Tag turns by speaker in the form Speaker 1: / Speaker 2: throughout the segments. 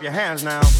Speaker 1: Your hands now.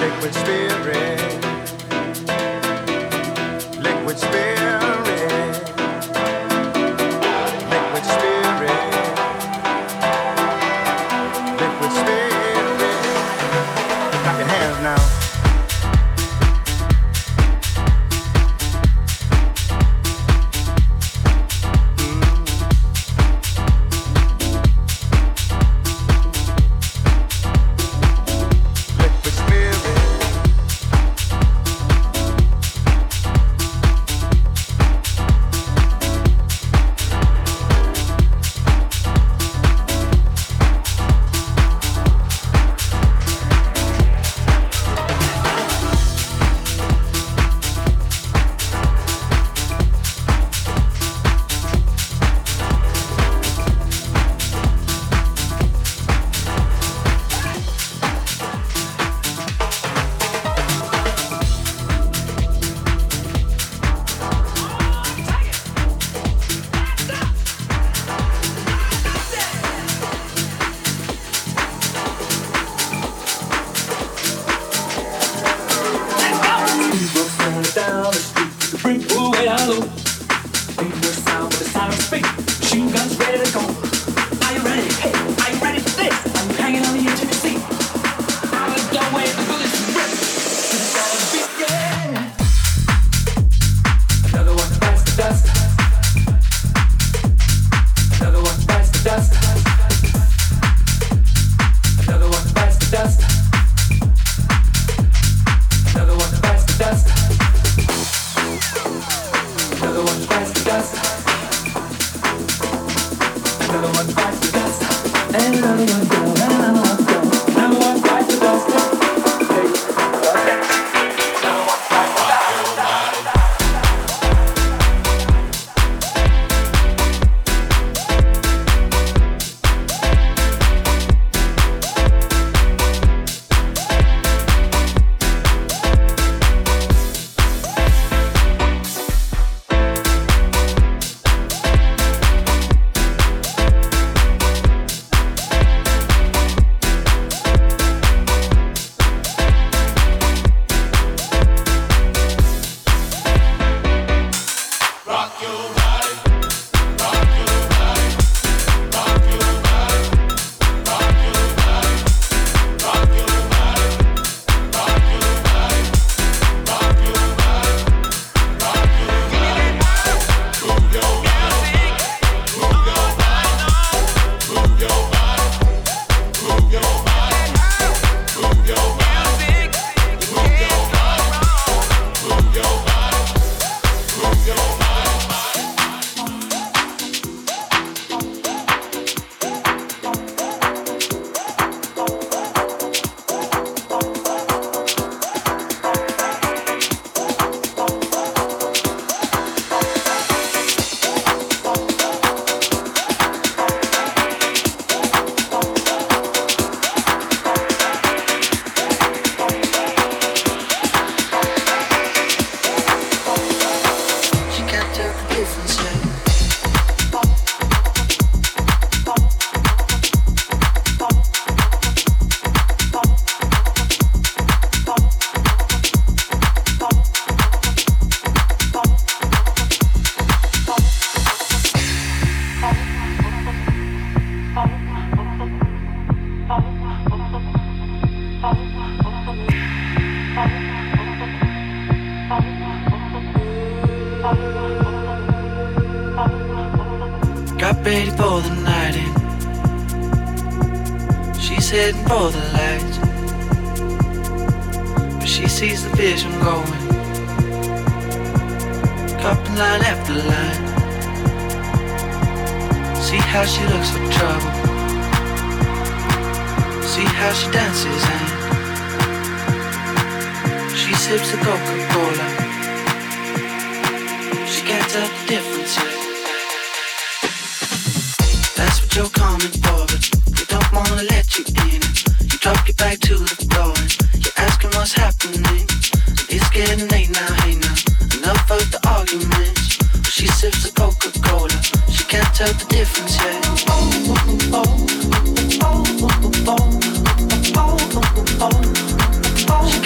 Speaker 1: Liquid spirit, liquid spirit,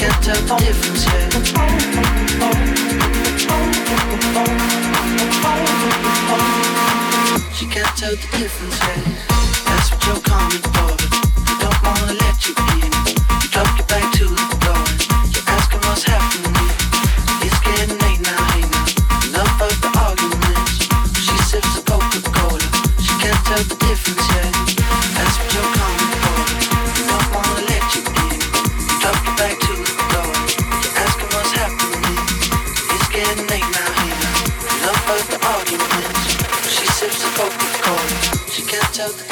Speaker 2: the
Speaker 3: difference yet. She can't tell the difference. That's what you're coming for. Don't wanna let you in. took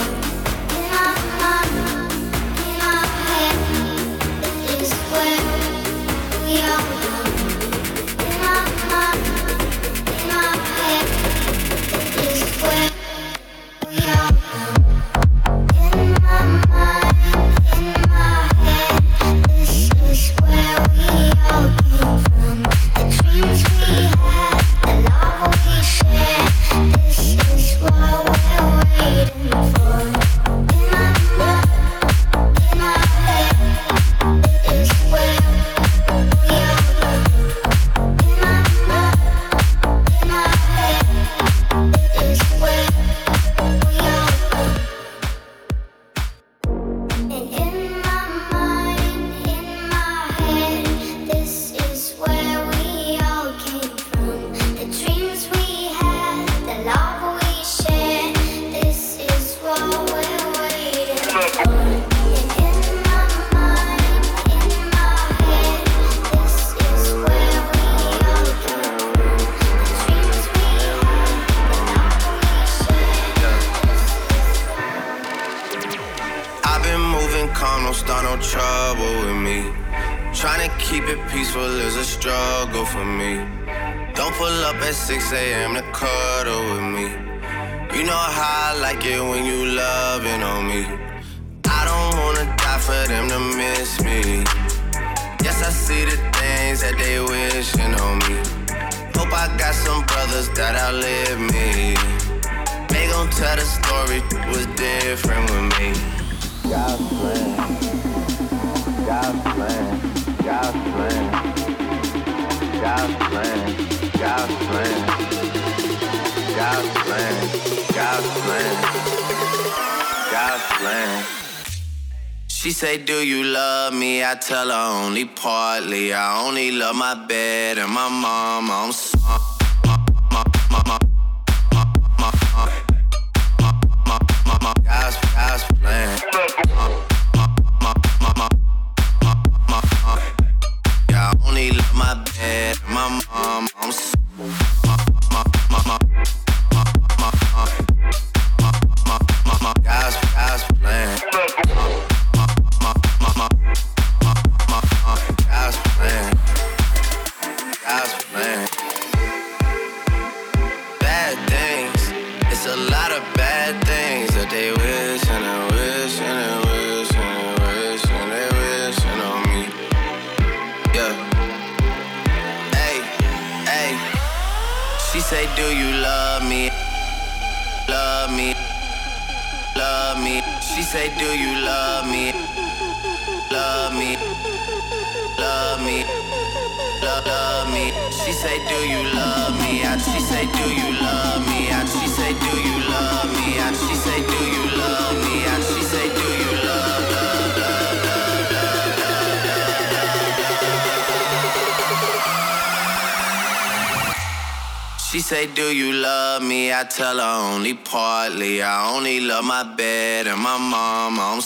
Speaker 4: only partly. I only love my bed and my mom. I'm sorry. My bed my mom. I'm sorry.
Speaker 5: do you
Speaker 6: love
Speaker 7: me? I tell her only partly. I only love my bed
Speaker 2: and my mom. I'm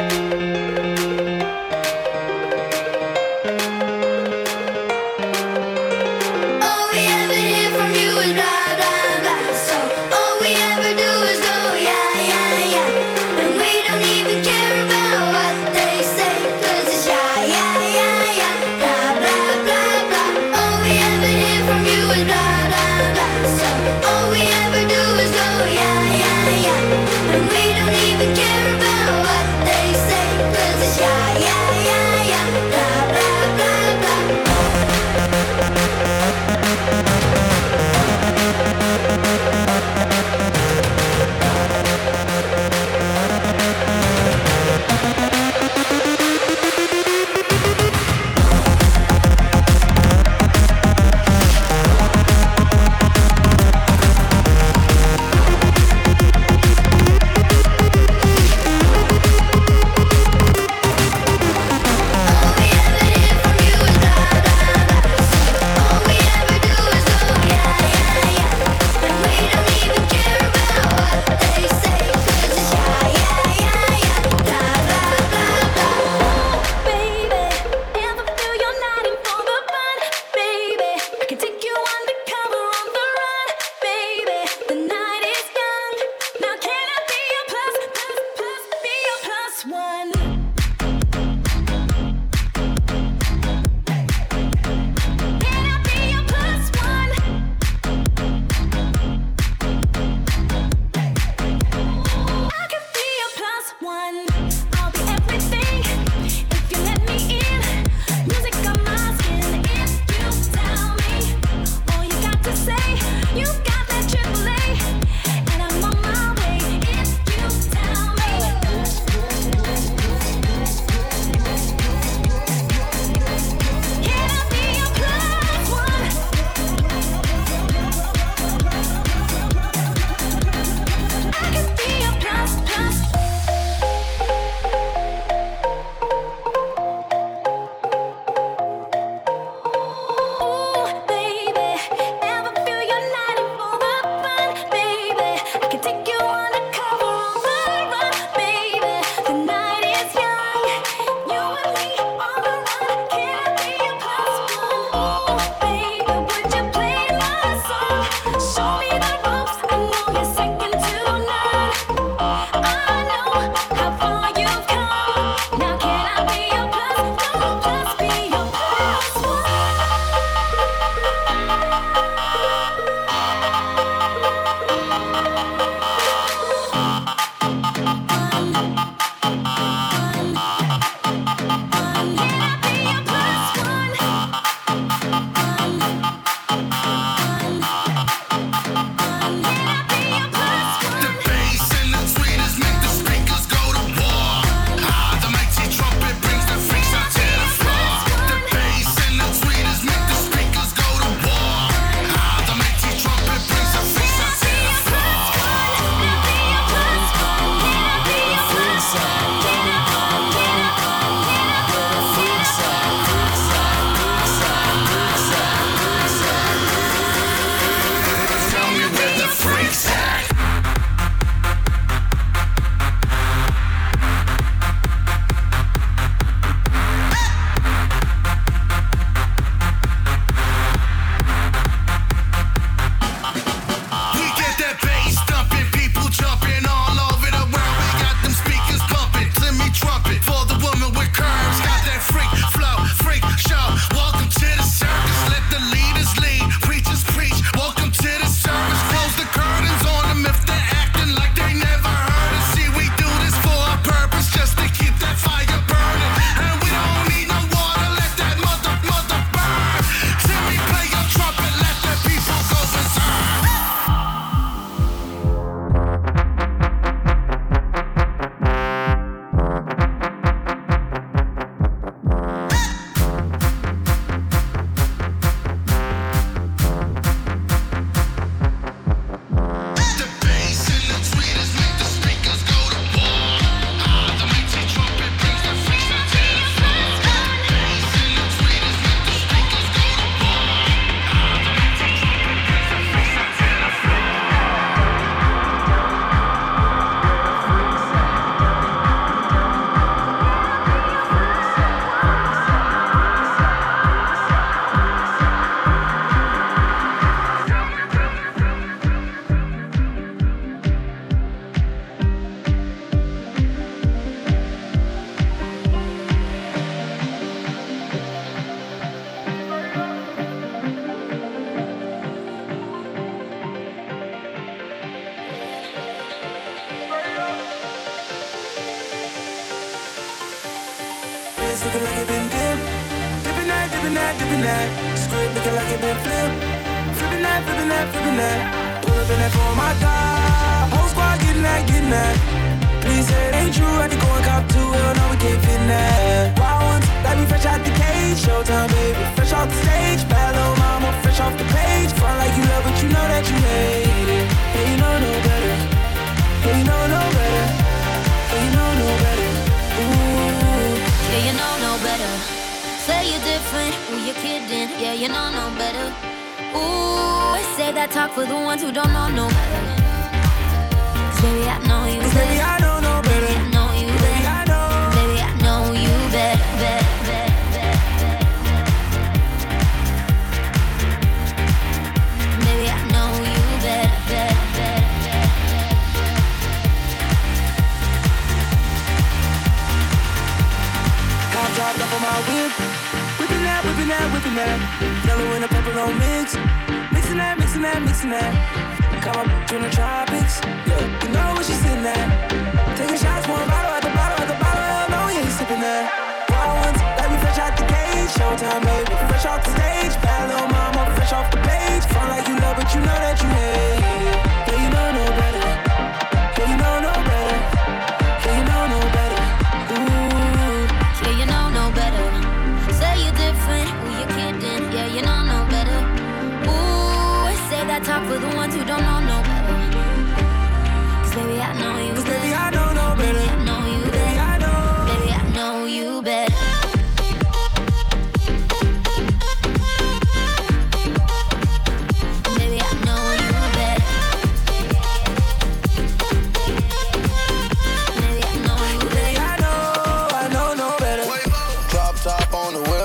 Speaker 2: Música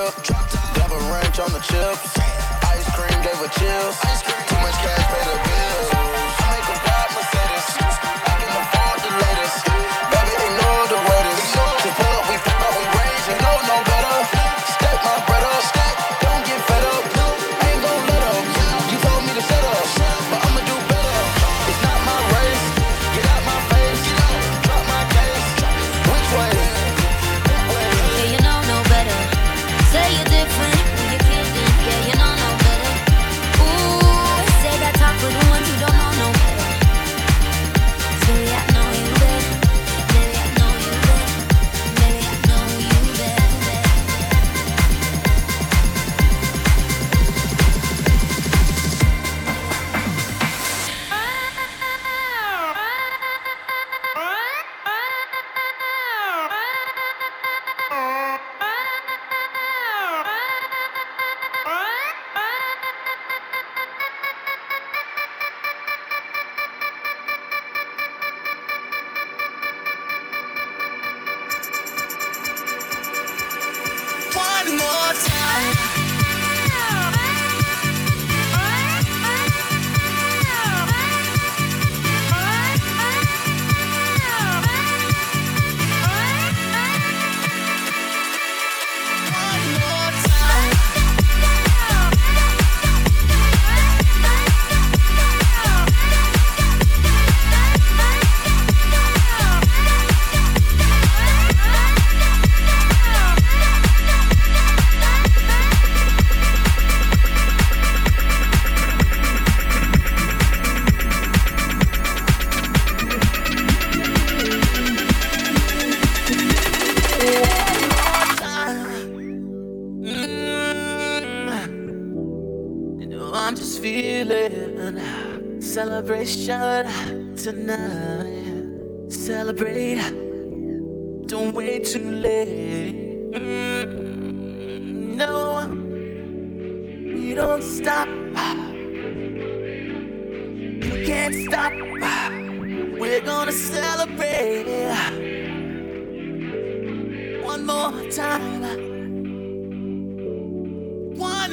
Speaker 2: up.
Speaker 8: Drop top. Double on the chips. Ice cream gave a chill. Ice cream. Too much cash, paid the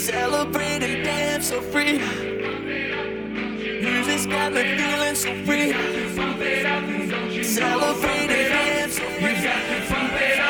Speaker 2: Celebrate and dance so free. Music's got me feeling so free. Celebrate and dance so free.
Speaker 9: You got me pumping up.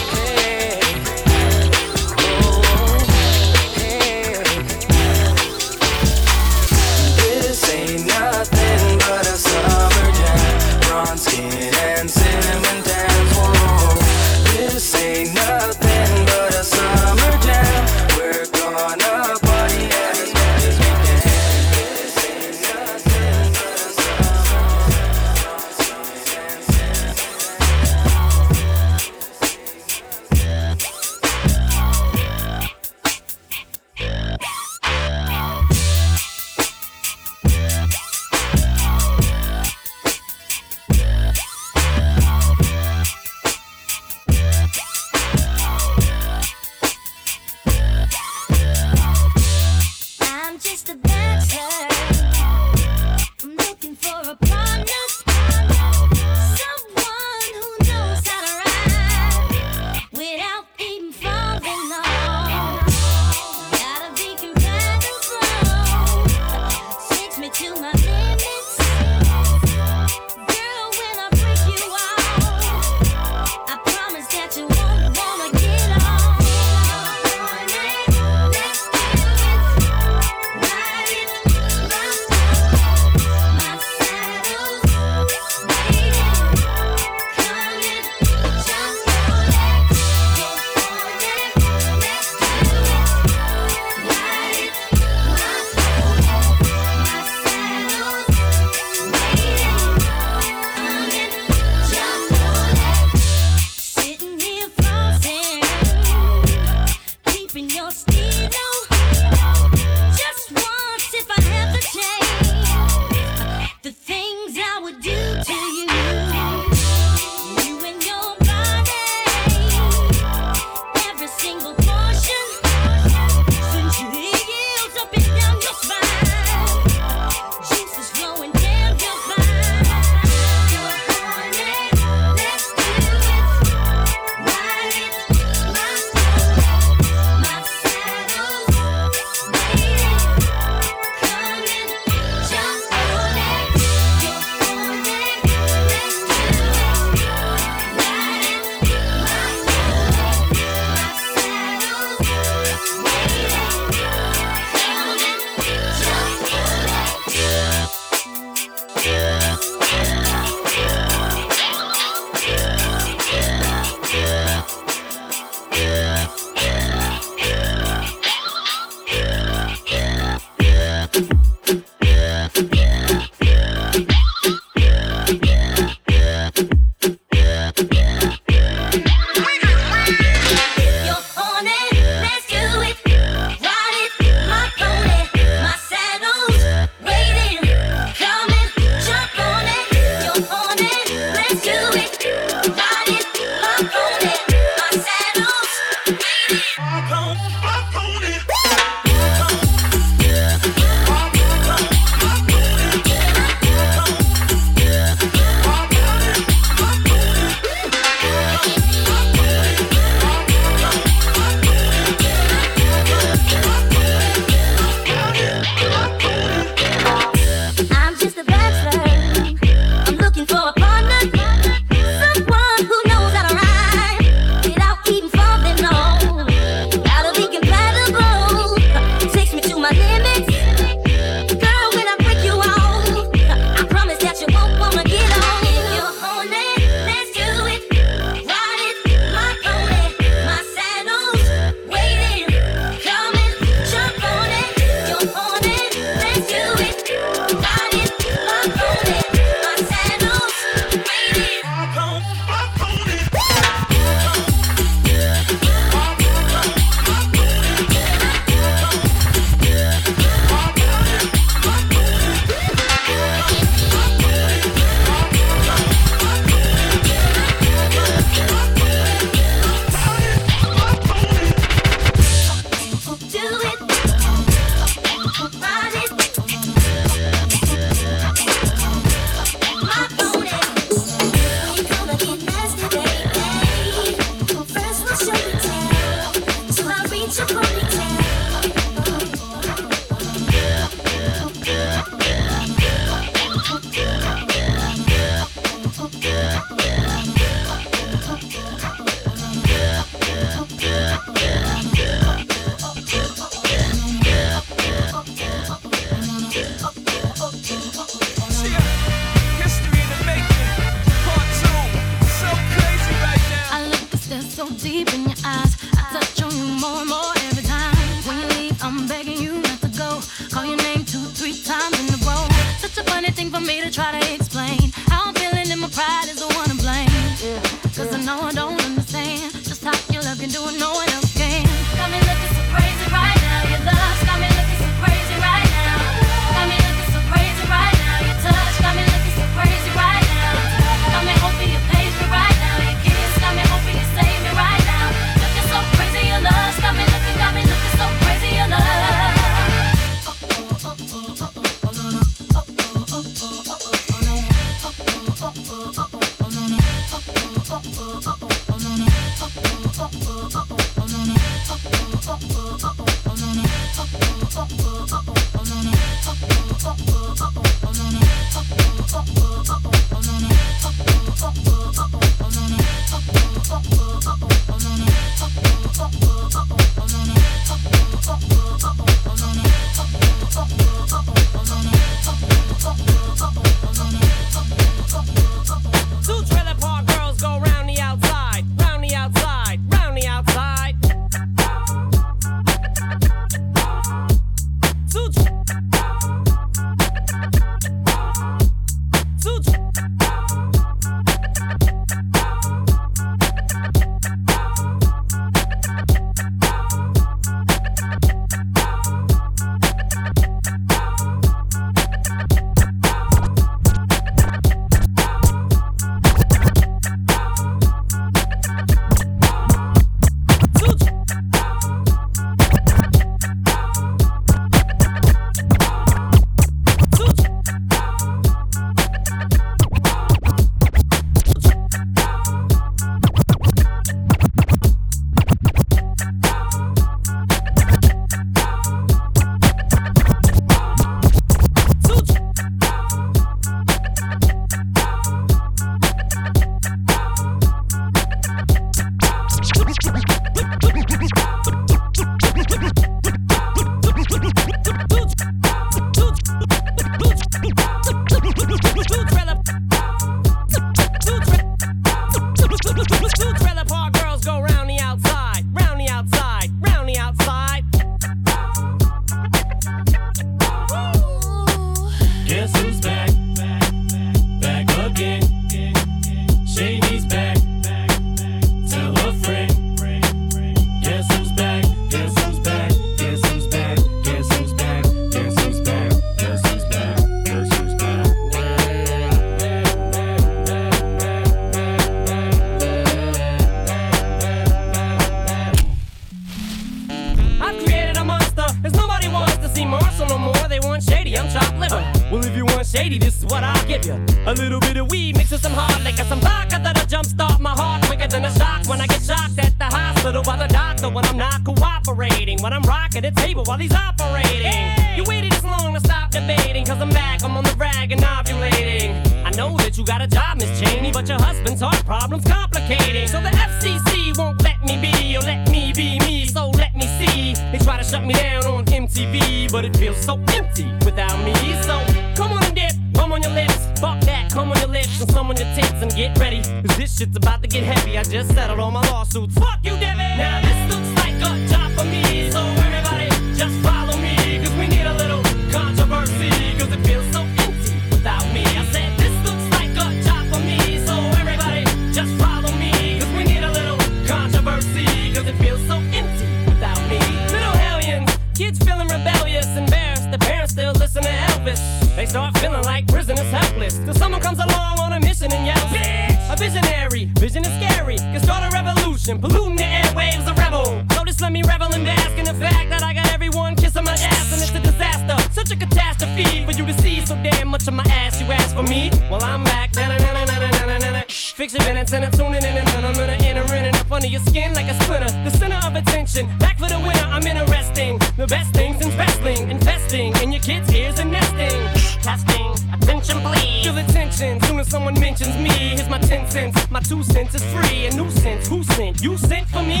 Speaker 10: pollution, polluting the airwaves, a rebel. Notice, let me revel in the asking the fact that I got everyone kissing my ass, and it's a disaster. Such a catastrophe for you to see so damn much of my ass. You asked for me, well, I'm back. Na na na na na na na na. Fix your minutes and tuning in and I'm gonna enter in and up under your skin like a splinter. The center of attention, back for the winner. I'm interesting. The best things in wrestling, investing in your kids' ears and nesting. Testing, attention please. Feel attention. soon as someone mentions me. Here's my ten cents, my two cents is free. A nuisance. Who you sent for me?